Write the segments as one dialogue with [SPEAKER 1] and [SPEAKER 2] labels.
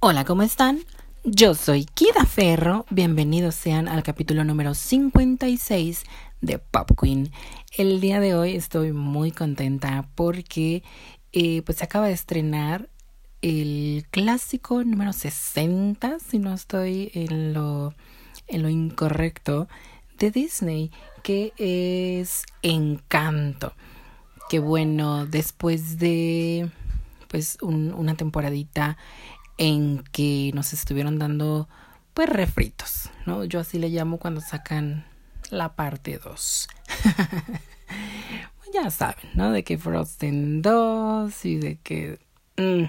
[SPEAKER 1] Hola, ¿cómo están? Yo soy Kida Ferro. Bienvenidos sean al capítulo número 56 de Pop Queen. El día de hoy estoy muy contenta porque eh, pues se acaba de estrenar el clásico número 60, si no estoy en lo, en lo incorrecto, de Disney, que es Encanto. Que bueno, después de pues un, una temporadita en que nos estuvieron dando pues refritos, ¿no? Yo así le llamo cuando sacan la parte 2. ya saben, ¿no? De que Frozen 2 y de que... Mm,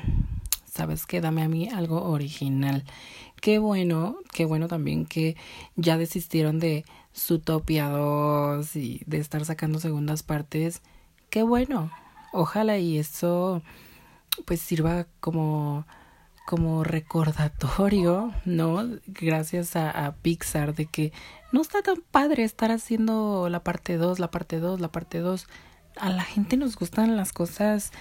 [SPEAKER 1] ¿Sabes qué? Dame a mí algo original. Qué bueno, qué bueno también que ya desistieron de Zootopia 2 y de estar sacando segundas partes. Qué bueno. Ojalá y eso pues sirva como como recordatorio, ¿no? Gracias a, Pixar de que no está tan padre estar haciendo la parte 2, la parte 2, la parte 2. A la gente nos gustan las cosas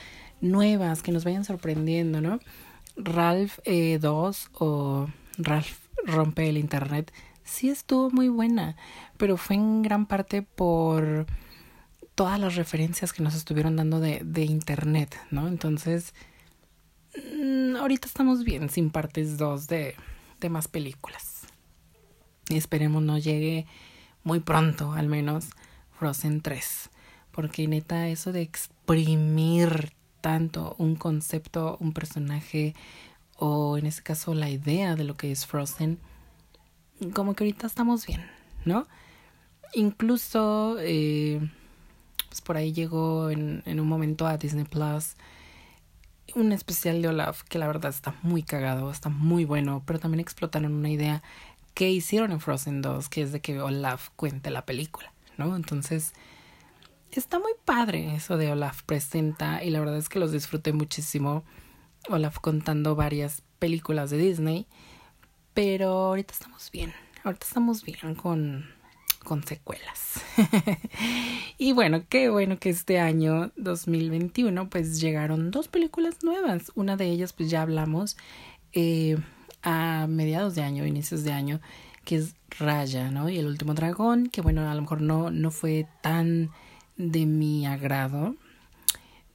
[SPEAKER 1] nuevas, que nos vayan sorprendiendo, ¿no? Ralph 2 eh, o Ralph rompe el Internet sí estuvo muy buena, pero fue en gran parte por todas las referencias que nos estuvieron dando de, de Internet, ¿no? Entonces, Mm, ahorita estamos bien sin partes 2 de, de más películas. Esperemos no llegue muy pronto, al menos, Frozen 3. Porque neta, eso de exprimir tanto un concepto, un personaje, o en este caso la idea de lo que es Frozen, como que ahorita estamos bien, ¿no? Incluso, eh, pues por ahí llegó en, en un momento a Disney Plus un especial de Olaf que la verdad está muy cagado, está muy bueno, pero también explotaron una idea que hicieron en Frozen 2, que es de que Olaf cuente la película, ¿no? Entonces, está muy padre eso de Olaf presenta y la verdad es que los disfruté muchísimo. Olaf contando varias películas de Disney, pero ahorita estamos bien, ahorita estamos bien con con secuelas. y bueno, qué bueno que este año 2021 pues llegaron dos películas nuevas. Una de ellas pues ya hablamos eh, a mediados de año, inicios de año, que es Raya, ¿no? Y el último dragón, que bueno, a lo mejor no, no fue tan de mi agrado,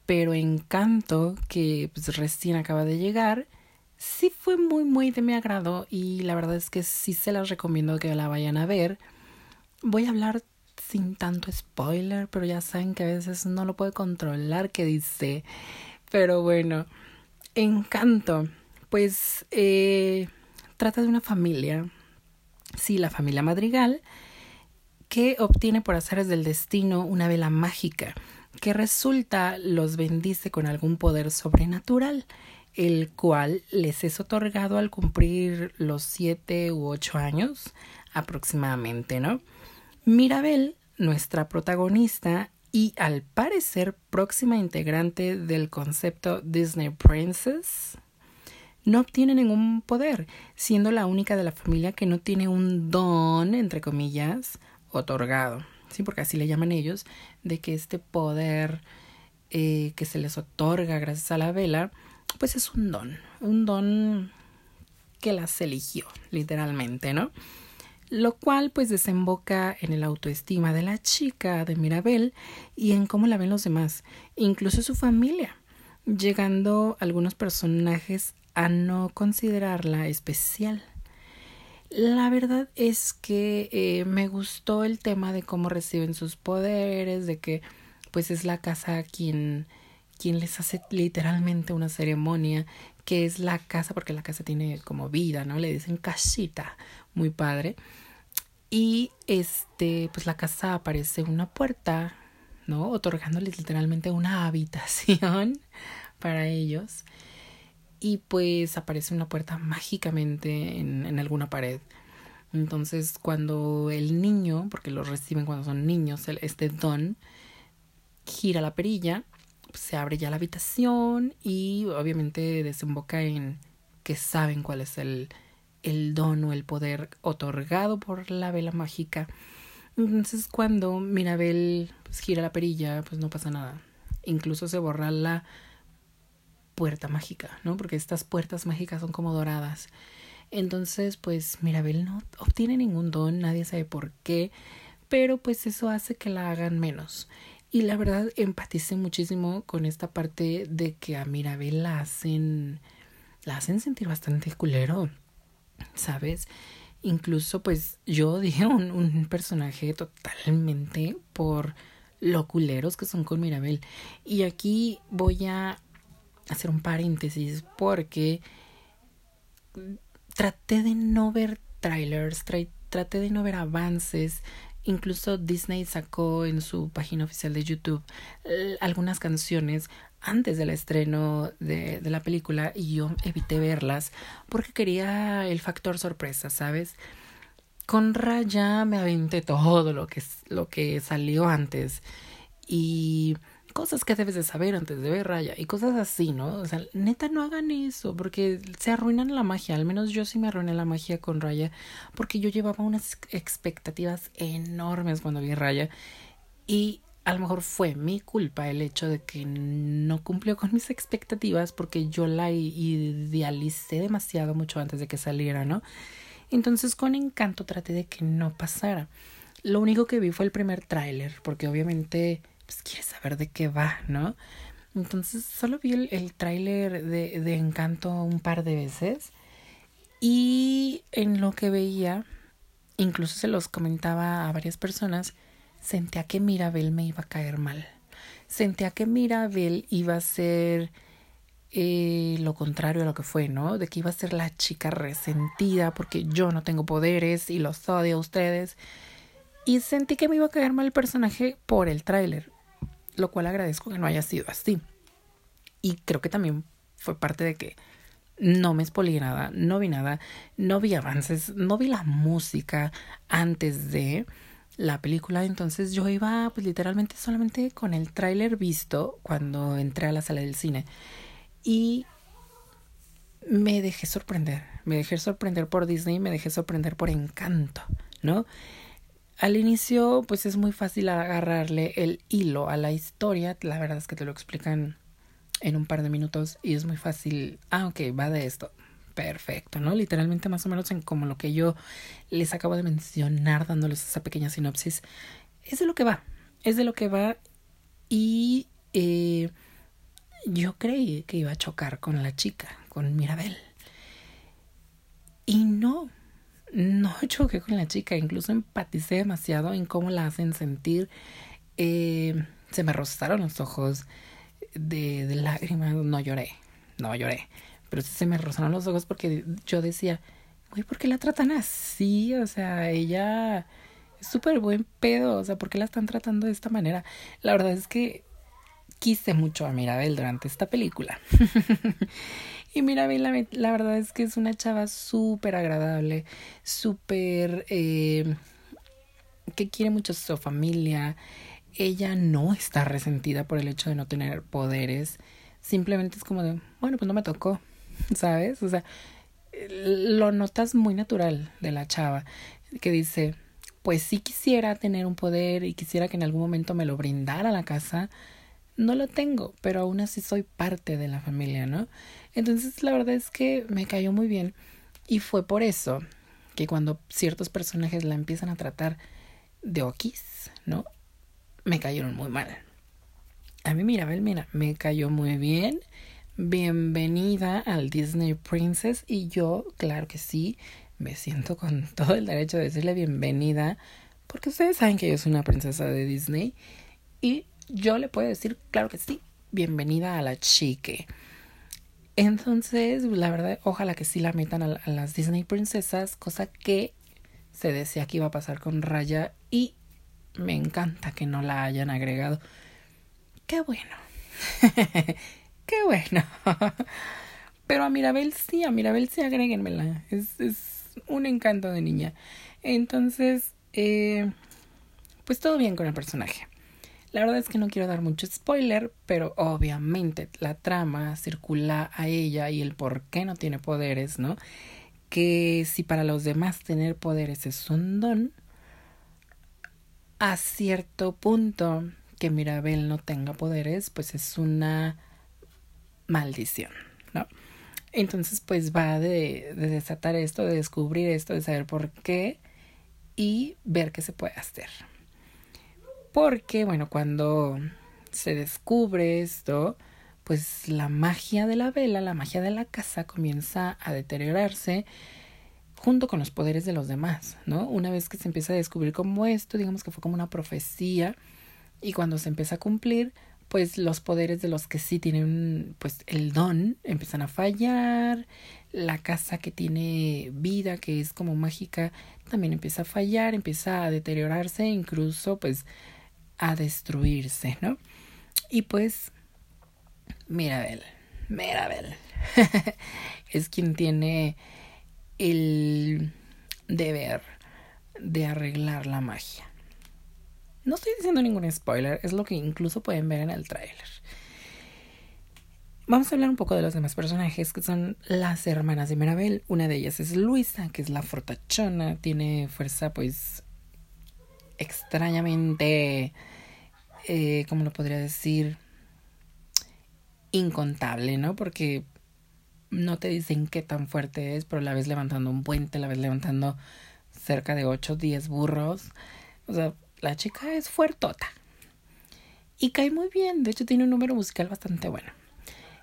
[SPEAKER 1] pero Encanto, que pues recién acaba de llegar, sí fue muy, muy de mi agrado y la verdad es que sí se las recomiendo que la vayan a ver voy a hablar sin tanto spoiler, pero ya saben que a veces no lo puede controlar que dice. Pero bueno, encanto. Pues eh, trata de una familia, sí, la familia Madrigal, que obtiene por azares del destino una vela mágica que resulta los bendice con algún poder sobrenatural, el cual les es otorgado al cumplir los siete u ocho años aproximadamente, ¿no? Mirabel, nuestra protagonista y al parecer próxima integrante del concepto Disney Princess, no obtiene ningún poder, siendo la única de la familia que no tiene un don, entre comillas, otorgado. Sí, porque así le llaman ellos, de que este poder eh, que se les otorga gracias a la vela, pues es un don, un don que las eligió, literalmente, ¿no? Lo cual pues desemboca en el autoestima de la chica de Mirabel y en cómo la ven los demás, incluso su familia, llegando algunos personajes a no considerarla especial. La verdad es que eh, me gustó el tema de cómo reciben sus poderes, de que pues es la casa quien quien les hace literalmente una ceremonia, que es la casa, porque la casa tiene como vida, ¿no? Le dicen casita, muy padre. Y este, pues la casa aparece una puerta, ¿no? Otorgándoles literalmente una habitación para ellos. Y pues aparece una puerta mágicamente en, en alguna pared. Entonces, cuando el niño, porque lo reciben cuando son niños, este don, gira la perilla, pues se abre ya la habitación y obviamente desemboca en que saben cuál es el, el don o el poder otorgado por la vela mágica. Entonces cuando Mirabel pues, gira la perilla, pues no pasa nada. Incluso se borra la puerta mágica, ¿no? Porque estas puertas mágicas son como doradas. Entonces, pues Mirabel no obtiene ningún don, nadie sabe por qué, pero pues eso hace que la hagan menos. Y la verdad empaticé muchísimo con esta parte de que a Mirabel la hacen la hacen sentir bastante culero, ¿sabes? Incluso pues yo dije un, un personaje totalmente por lo culeros que son con Mirabel. Y aquí voy a hacer un paréntesis porque traté de no ver trailers, traté de no ver avances. Incluso Disney sacó en su página oficial de YouTube algunas canciones antes del estreno de, de, la película y yo evité verlas porque quería el factor sorpresa, ¿sabes? Con Raya me aventé todo lo que, lo que salió antes y cosas que debes de saber antes de ver Raya y cosas así, ¿no? O sea, neta no hagan eso porque se arruinan la magia, al menos yo sí me arruiné la magia con Raya porque yo llevaba unas expectativas enormes cuando vi Raya y a lo mejor fue mi culpa el hecho de que no cumplió con mis expectativas porque yo la idealicé demasiado mucho antes de que saliera, ¿no? Entonces con encanto traté de que no pasara. Lo único que vi fue el primer tráiler porque obviamente pues quieres saber de qué va, ¿no? Entonces solo vi el, tráiler de, de Encanto un par de veces y en lo que veía, incluso se los comentaba a varias personas, sentía que Mirabel me iba a caer mal. Sentía que Mirabel iba a ser eh, lo contrario a lo que fue, ¿no? De que iba a ser la chica resentida porque yo no tengo poderes y los odio a ustedes. Y sentí que me iba a caer mal el personaje por el tráiler lo cual agradezco que no haya sido así. Y creo que también fue parte de que no me expolié nada, no vi nada, no vi avances, no vi la música antes de la película, entonces yo iba pues literalmente solamente con el tráiler visto cuando entré a la sala del cine y me dejé sorprender, me dejé sorprender por Disney, me dejé sorprender por Encanto, ¿no? Al inicio, pues es muy fácil agarrarle el hilo a la historia. La verdad es que te lo explican en un par de minutos y es muy fácil. Ah, ok, va de esto. Perfecto, ¿no? Literalmente más o menos en como lo que yo les acabo de mencionar dándoles esa pequeña sinopsis. Es de lo que va. Es de lo que va. Y eh, yo creí que iba a chocar con la chica, con Mirabel. Y no, no choqué con la chica, incluso empaticé demasiado en cómo la hacen sentir. Eh, se me rozaron los ojos de, de, lágrimas, no lloré, no lloré, pero se me rozaron los ojos porque yo decía, güey, ¿por qué la tratan así? O sea, ella es súper buen pedo, o sea, ¿por qué la están tratando de esta manera? La verdad es que quise mucho a Mirabel durante esta película. Y mira, la, la verdad es que es una chava súper agradable, súper... Eh, que quiere mucho a su familia. Ella no está resentida por el hecho de no tener poderes. Simplemente es como de, bueno, pues no me tocó, ¿sabes? O sea, lo notas muy natural de la chava, que dice, pues sí quisiera tener un poder y quisiera que en algún momento me lo brindara la casa, no lo tengo, pero aún así soy parte de la familia, ¿no? Entonces la verdad es que me cayó muy bien y fue por eso que cuando ciertos personajes la empiezan a tratar de okis, ¿no? Me cayeron muy mal. A mí, mira, mira, me cayó muy bien. Bienvenida al Disney Princess y yo, claro que sí, me siento con todo el derecho de decirle bienvenida porque ustedes saben que yo soy una princesa de Disney y yo le puedo decir, claro que sí, bienvenida a la chique. Entonces, la verdad, ojalá que sí la metan a, las Disney princesas, cosa que se decía que iba a pasar con Raya y me encanta que no la hayan agregado. Qué bueno. Qué bueno. Pero a Mirabel sí, a Mirabel sí agréguenmela. Es, es un encanto de niña. Entonces, eh, pues todo bien con el personaje. La verdad es que no quiero dar mucho spoiler, pero obviamente la trama circula a ella y el por qué no tiene poderes, ¿no? Que si para los demás tener poderes es un don, a cierto punto que Mirabel no tenga poderes, pues es una maldición, ¿no? Entonces, pues va de, de desatar esto, de descubrir esto, de saber por qué y ver qué se puede hacer. Porque, bueno, cuando se descubre esto, pues la magia de la vela, la magia de la casa comienza a deteriorarse junto con los poderes de los demás, ¿no? Una vez que se empieza a descubrir como esto, digamos que fue como una profecía, y cuando se empieza a cumplir, pues los poderes de los que sí tienen pues el don empiezan a fallar, la casa que tiene vida, que es como mágica, también empieza a fallar, empieza a deteriorarse, incluso pues a destruirse, ¿no? Y pues Mirabel, Mirabel es quien tiene el deber de arreglar la magia. No estoy diciendo ningún spoiler, es lo que incluso pueden ver en el tráiler. Vamos a hablar un poco de los demás personajes que son las hermanas de Mirabel. Una de ellas es Luisa, que es la fortachona, tiene fuerza pues extrañamente, eh, ¿cómo lo podría decir? Incontable, ¿no? Porque no te dicen qué tan fuerte es, pero la ves levantando un puente, la ves levantando cerca de 8 o 10 burros. O sea, la chica es fuertota. Y cae muy bien, de hecho tiene un número musical bastante bueno.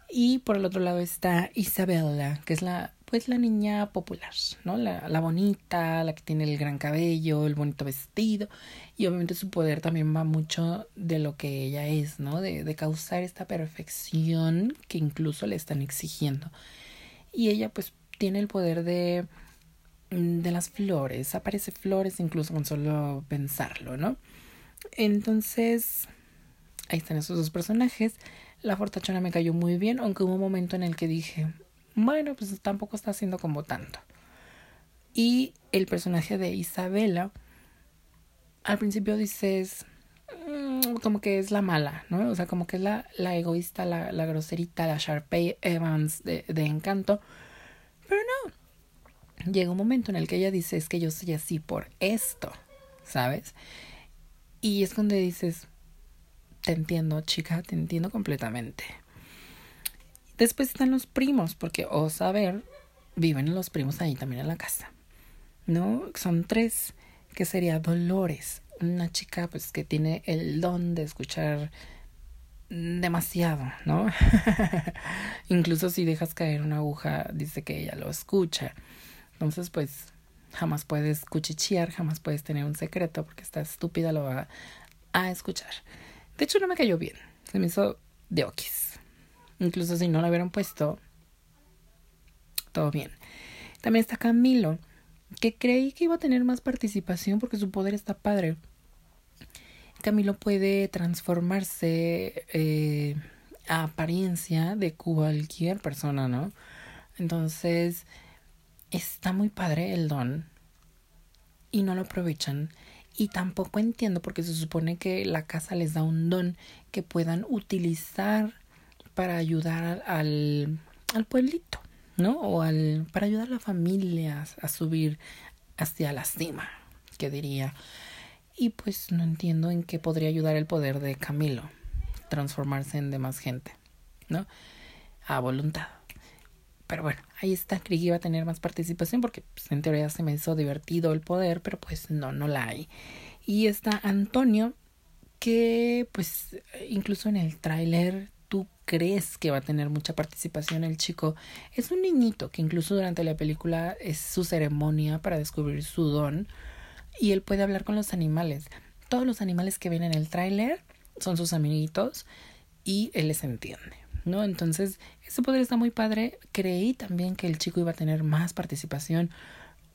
[SPEAKER 1] Y por el otro lado está Isabella, que es la, pues la niña popular, ¿no? La, la bonita, la que tiene el gran cabello, el bonito vestido. Y obviamente su poder también va mucho de lo que ella es, ¿no? De, de causar esta perfección que incluso le están exigiendo. Y ella pues tiene el poder de de las flores, aparece flores incluso con solo pensarlo, ¿no? Entonces, ahí están esos dos personajes. La fortachona me cayó muy bien, aunque hubo un momento en el que dije, bueno, pues tampoco está haciendo como tanto. Y el personaje de Isabela, al principio dices, mm, como que es la mala, ¿no? O sea, como que es la, la egoísta, la, la groserita, la Sharpay Evans de, de encanto. Pero no. Llega un momento en el que ella dice, es que yo soy así por esto, ¿sabes? Y es cuando dices, te entiendo, chica, te entiendo completamente. Después están los primos, porque, o saber, viven los primos ahí también en la casa. ¿No? Son tres, que sería Dolores, una chica pues que tiene el don de escuchar demasiado, ¿no? Incluso si dejas caer una aguja, dice que ella lo escucha. Entonces, pues, jamás puedes cuchichear, jamás puedes tener un secreto, porque esta estúpida lo va a escuchar. De hecho, no me cayó bien. Se me hizo de okis. Incluso si no lo hubieran puesto, todo bien. También está Camilo, que creí que iba a tener más participación porque su poder está padre. Camilo puede transformarse eh, a apariencia de cualquier persona, ¿no? Entonces, está muy padre el don y no lo aprovechan. Y tampoco entiendo porque se supone que la casa les da un don que puedan utilizar para ayudar al, al pueblito, ¿no? O al, para ayudar a la familia a subir hacia la cima, que diría. Y pues no entiendo en qué podría ayudar el poder de Camilo transformarse en demás gente, ¿no? A voluntad. Pero bueno, ahí está. Creí iba a tener más participación porque pues, en teoría se me hizo divertido el poder, pero pues no, no la hay. Y está Antonio, que pues incluso en el tráiler tú crees que va a tener mucha participación el chico. Es un niñito que incluso durante la película es su ceremonia para descubrir su don y él puede hablar con los animales. Todos los animales que ven en el tráiler son sus amiguitos y él les entiende. ¿No? Entonces, ese poder está muy padre. Creí también que el chico iba a tener más participación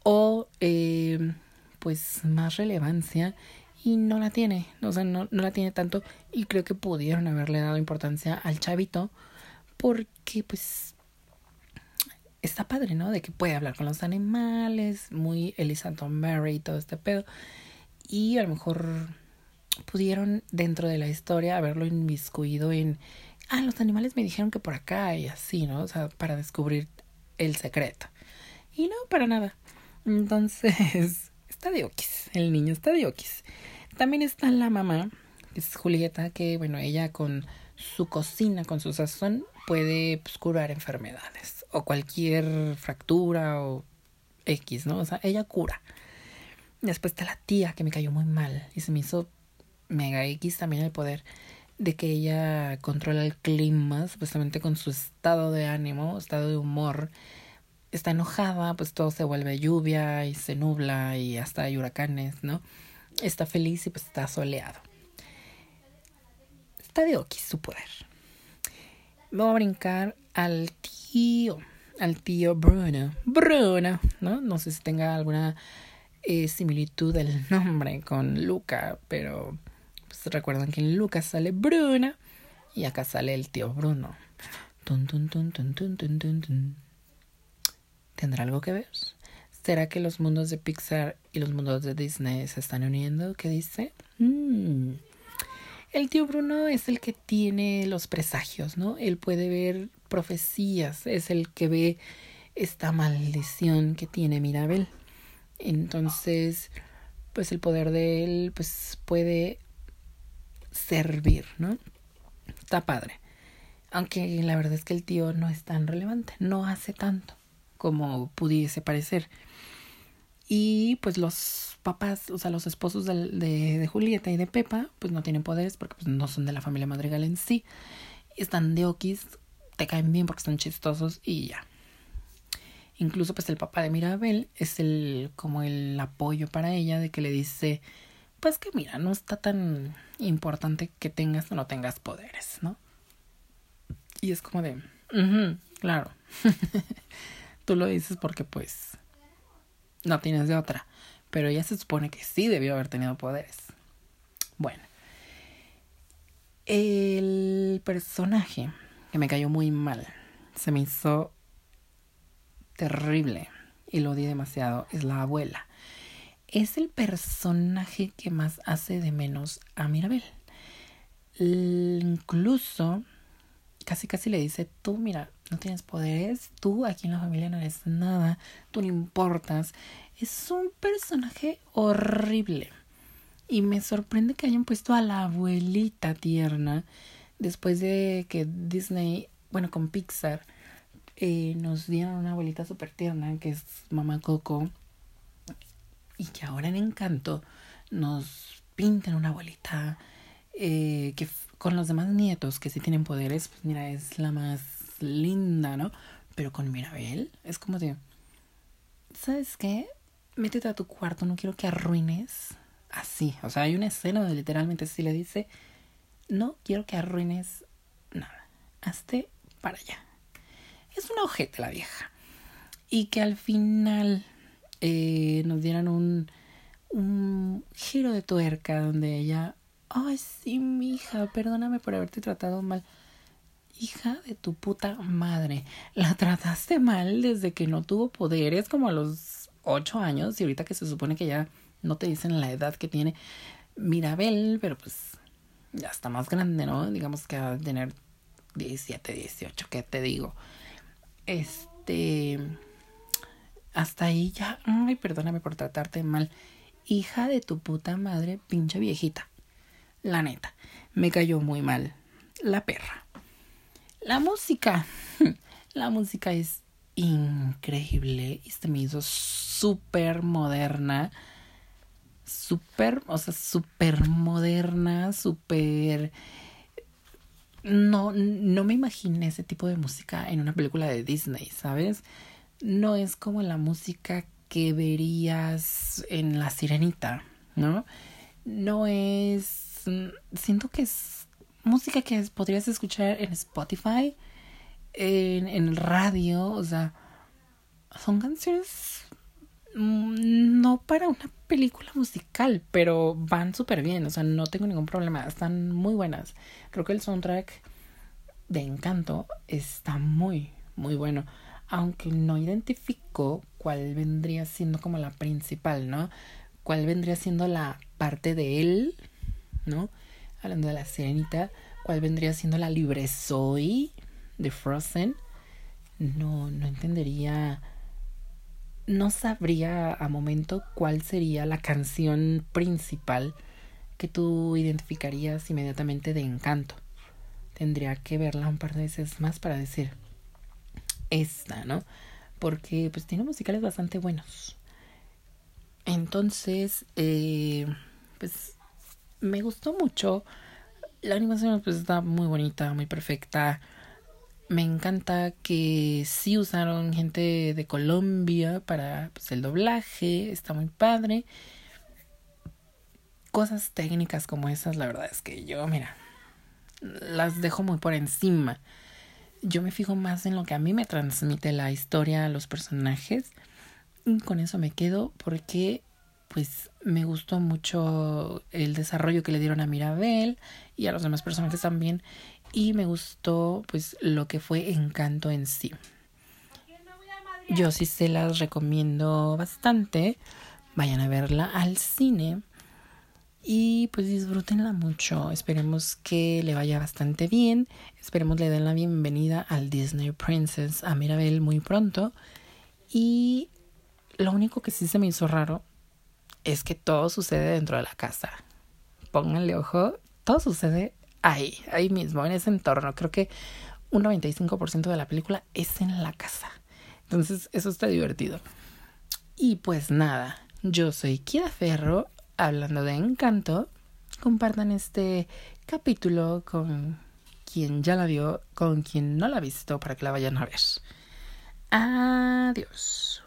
[SPEAKER 1] o eh, pues más relevancia y no la tiene, o sea, no, no la tiene tanto y creo que pudieron haberle dado importancia al chavito porque pues está padre, ¿no? De que puede hablar con los animales, muy Elisa Mary y todo este pedo y a lo mejor pudieron dentro de la historia haberlo inmiscuido en ah, los animales me dijeron que por acá y así, ¿no? O sea, para descubrir el secreto. Y no, para nada. Entonces, está de okis, el niño está de okis. También está la mamá, es Julieta, que bueno, ella con su cocina, con su sazón, puede pues, curar enfermedades o cualquier fractura o X, ¿no? O sea, ella cura. Después está la tía que me cayó muy mal y se me hizo mega X también el poder de que ella controla el clima, supuestamente con su estado de ánimo, estado de humor. Está enojada, pues todo se vuelve lluvia y se nubla y hasta hay huracanes, ¿no? Está feliz y pues está soleado. Está de Oki su poder. Vamos a brincar al tío, al tío Bruno. Bruno, ¿no? No sé si tenga alguna eh, similitud del nombre con Luca, pero pues, recuerdan que en Luca sale Bruna y acá sale el tío Bruno. ¿Tendrá algo que ver? ¿Será que los mundos de Pixar y los mundos de Disney se están uniendo? ¿Qué dice? Mm. El tío Bruno es el que tiene los presagios, ¿no? Él puede ver profecías, es el que ve esta maldición que tiene Mirabel. Entonces, pues el poder de él pues puede servir, ¿no? Está padre. Aunque la verdad es que el tío no es tan relevante, no hace tanto como pudiese parecer. Y pues los papás, o sea, los esposos de, de, Julieta y de Pepa, pues no tienen poderes porque pues, no son de la familia Madrigal en sí. Están de okis, te caen bien porque son chistosos y ya. Incluso pues el papá de Mirabel es el como el apoyo para ella de que le dice, pues que mira, no está tan importante que tengas o no tengas poderes, ¿no? Y es como de, claro, tú lo dices porque pues no tienes de otra. Pero ella se supone que sí debió haber tenido poderes. Bueno. El personaje que me cayó muy mal, se me hizo terrible y lo odié demasiado, es la abuela. Es el personaje que más hace de menos a Mirabel. Incluso casi casi le dice, tú mira, no tienes poderes, tú aquí en la familia no eres nada, tú no importas. Es un personaje horrible. Y me sorprende que hayan puesto a la abuelita tierna después de que Disney, bueno, con Pixar, eh, nos dieron una abuelita súper tierna que es Mamá Coco. Y que ahora en Encanto nos pintan una abuelita eh, que con los demás nietos que sí tienen poderes, pues mira, es la más linda, ¿no? Pero con Mirabel es como de, ¿sabes qué? Métete a tu cuarto, no quiero que arruines así. O sea, hay una escena donde literalmente sí le dice, no quiero que arruines nada. Hazte para allá. Es una ojete la vieja. Y que al final eh, nos dieran un, un giro de tuerca donde ella Ay, sí, mi hija, perdóname por haberte tratado mal. Hija de tu puta madre, la trataste mal desde que no tuvo poderes como a los ocho años y ahorita que se supone que ya no te dicen la edad que tiene Mirabel, pero pues ya está más grande, ¿no? Digamos que va a tener 17, 18, ¿qué te digo? Este... Hasta ahí ya... Ay, perdóname por tratarte mal. Hija de tu puta madre, pinche viejita. La neta, me cayó muy mal. La perra. La música. La música es increíble y se me hizo súper moderna. Súper, o sea, súper moderna, súper... No, no me imaginé ese tipo de música en una película de Disney, ¿sabes? No es como la música que verías en La Sirenita, ¿no? No es Mm, siento que es música que podrías escuchar en Spotify, en, en radio, o sea, son canciones mm, no para una película musical, pero van súper bien, o sea, no tengo ningún problema, están muy buenas. Creo que el soundtrack de Encanto está muy, muy bueno, aunque no identifico cuál vendría siendo como la principal, ¿no? ¿Cuál vendría siendo la parte de él ¿no? Hablando de la sirenita, ¿cuál vendría siendo la libre soy de Frozen? No, no entendería, no sabría a momento cuál sería la canción principal que tú identificarías inmediatamente de encanto. tendría que verla un par de veces más para decir esta, ¿no? Porque pues tiene musicales bastante buenos. Entonces, eh, pues me gustó mucho. La animación pues está muy bonita, muy perfecta. Me encanta que sí usaron gente de Colombia para pues, el doblaje, está muy padre. Cosas técnicas como esas, la verdad es que yo, mira, las dejo muy por encima. Yo me fijo más en lo que a mí me transmite la historia, los personajes. Y con eso me quedo porque pues me gustó mucho el desarrollo que le dieron a Mirabel y a los demás personajes también y me gustó pues lo que fue Encanto en sí. Yo sí se las recomiendo bastante. Vayan a verla al cine pues disfrútenla mucho. Esperemos que le vaya bastante bien. Esperemos le den la bienvenida al Disney Princess a Mirabel muy pronto. Y lo único que sí se me hizo raro es que todo sucede dentro de la casa. Pónganle ojo, todo sucede ahí, ahí mismo, en ese entorno. Creo que un 95% de la película es en la casa. Entonces, eso está divertido. Y pues nada, yo soy Kira Ferro hablando de encanto, compartan este capítulo con quien ya la vio, con quien no la ha visto para que la vayan a ver. Adiós.